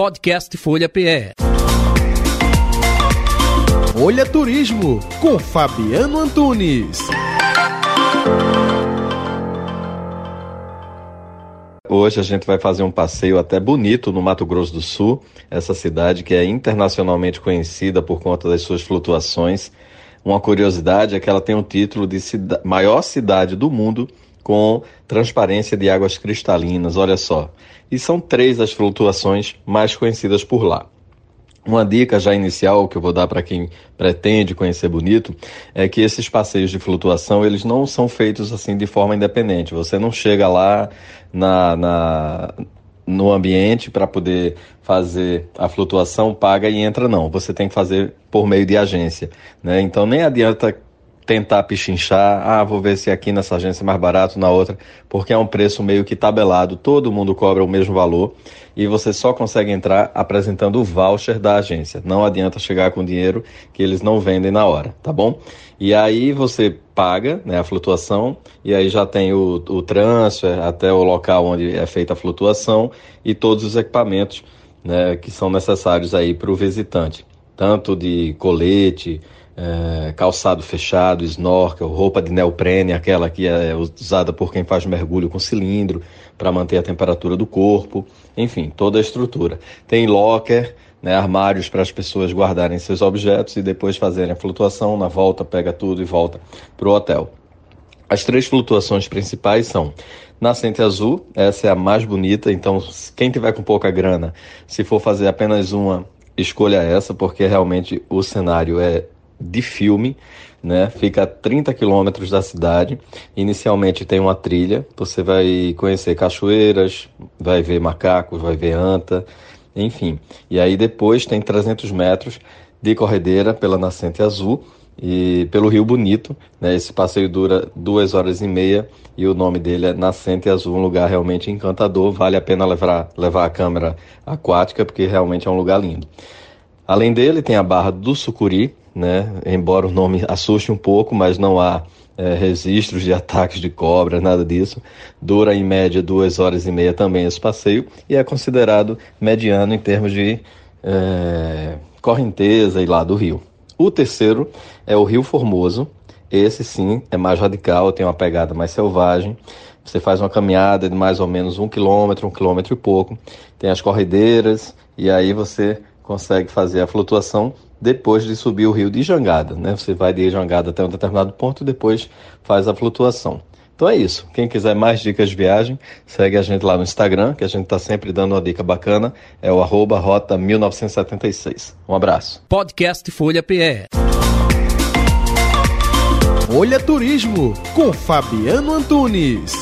Podcast Folha PE. Folha Turismo com Fabiano Antunes. Hoje a gente vai fazer um passeio até bonito no Mato Grosso do Sul, essa cidade que é internacionalmente conhecida por conta das suas flutuações. Uma curiosidade é que ela tem o título de cida maior cidade do mundo com transparência de águas cristalinas, olha só. E são três as flutuações mais conhecidas por lá. Uma dica já inicial que eu vou dar para quem pretende conhecer Bonito é que esses passeios de flutuação eles não são feitos assim de forma independente. Você não chega lá na, na no ambiente para poder fazer a flutuação, paga e entra não. Você tem que fazer por meio de agência, né? Então nem adianta tentar pichinchar, ah, vou ver se aqui nessa agência é mais barato, na outra, porque é um preço meio que tabelado, todo mundo cobra o mesmo valor. E você só consegue entrar apresentando o voucher da agência. Não adianta chegar com dinheiro que eles não vendem na hora, tá bom? E aí você paga né, a flutuação. E aí já tem o, o transfer até o local onde é feita a flutuação. E todos os equipamentos né, que são necessários aí para o visitante, tanto de colete, é, calçado fechado, snorkel, roupa de neoprene, aquela que é usada por quem faz mergulho com cilindro para manter a temperatura do corpo, enfim, toda a estrutura. Tem locker, né, armários para as pessoas guardarem seus objetos e depois fazerem a flutuação, na volta pega tudo e volta para o hotel. As três flutuações principais são Nascente Azul, essa é a mais bonita, então quem tiver com pouca grana, se for fazer apenas uma, escolha essa, porque realmente o cenário é de filme, né? Fica a 30 quilômetros da cidade. Inicialmente tem uma trilha, você vai conhecer cachoeiras, vai ver macacos, vai ver anta, enfim. E aí depois tem 300 metros de corredeira pela Nascente Azul e pelo Rio Bonito. Né? Esse passeio dura duas horas e meia e o nome dele é Nascente Azul, um lugar realmente encantador. Vale a pena levar, levar a câmera aquática porque realmente é um lugar lindo. Além dele, tem a Barra do Sucuri, né? Embora o nome assuste um pouco, mas não há é, registros de ataques de cobra, nada disso. Dura em média duas horas e meia também esse passeio e é considerado mediano em termos de é, correnteza e lá do rio. O terceiro é o Rio Formoso. Esse sim é mais radical, tem uma pegada mais selvagem. Você faz uma caminhada de mais ou menos um quilômetro, um quilômetro e pouco. Tem as corredeiras e aí você consegue fazer a flutuação depois de subir o rio de Jangada. Né? Você vai de Jangada até um determinado ponto e depois faz a flutuação. Então é isso. Quem quiser mais dicas de viagem, segue a gente lá no Instagram, que a gente está sempre dando uma dica bacana. É o arroba rota 1976. Um abraço. Podcast Folha PE. Folha Turismo, com Fabiano Antunes.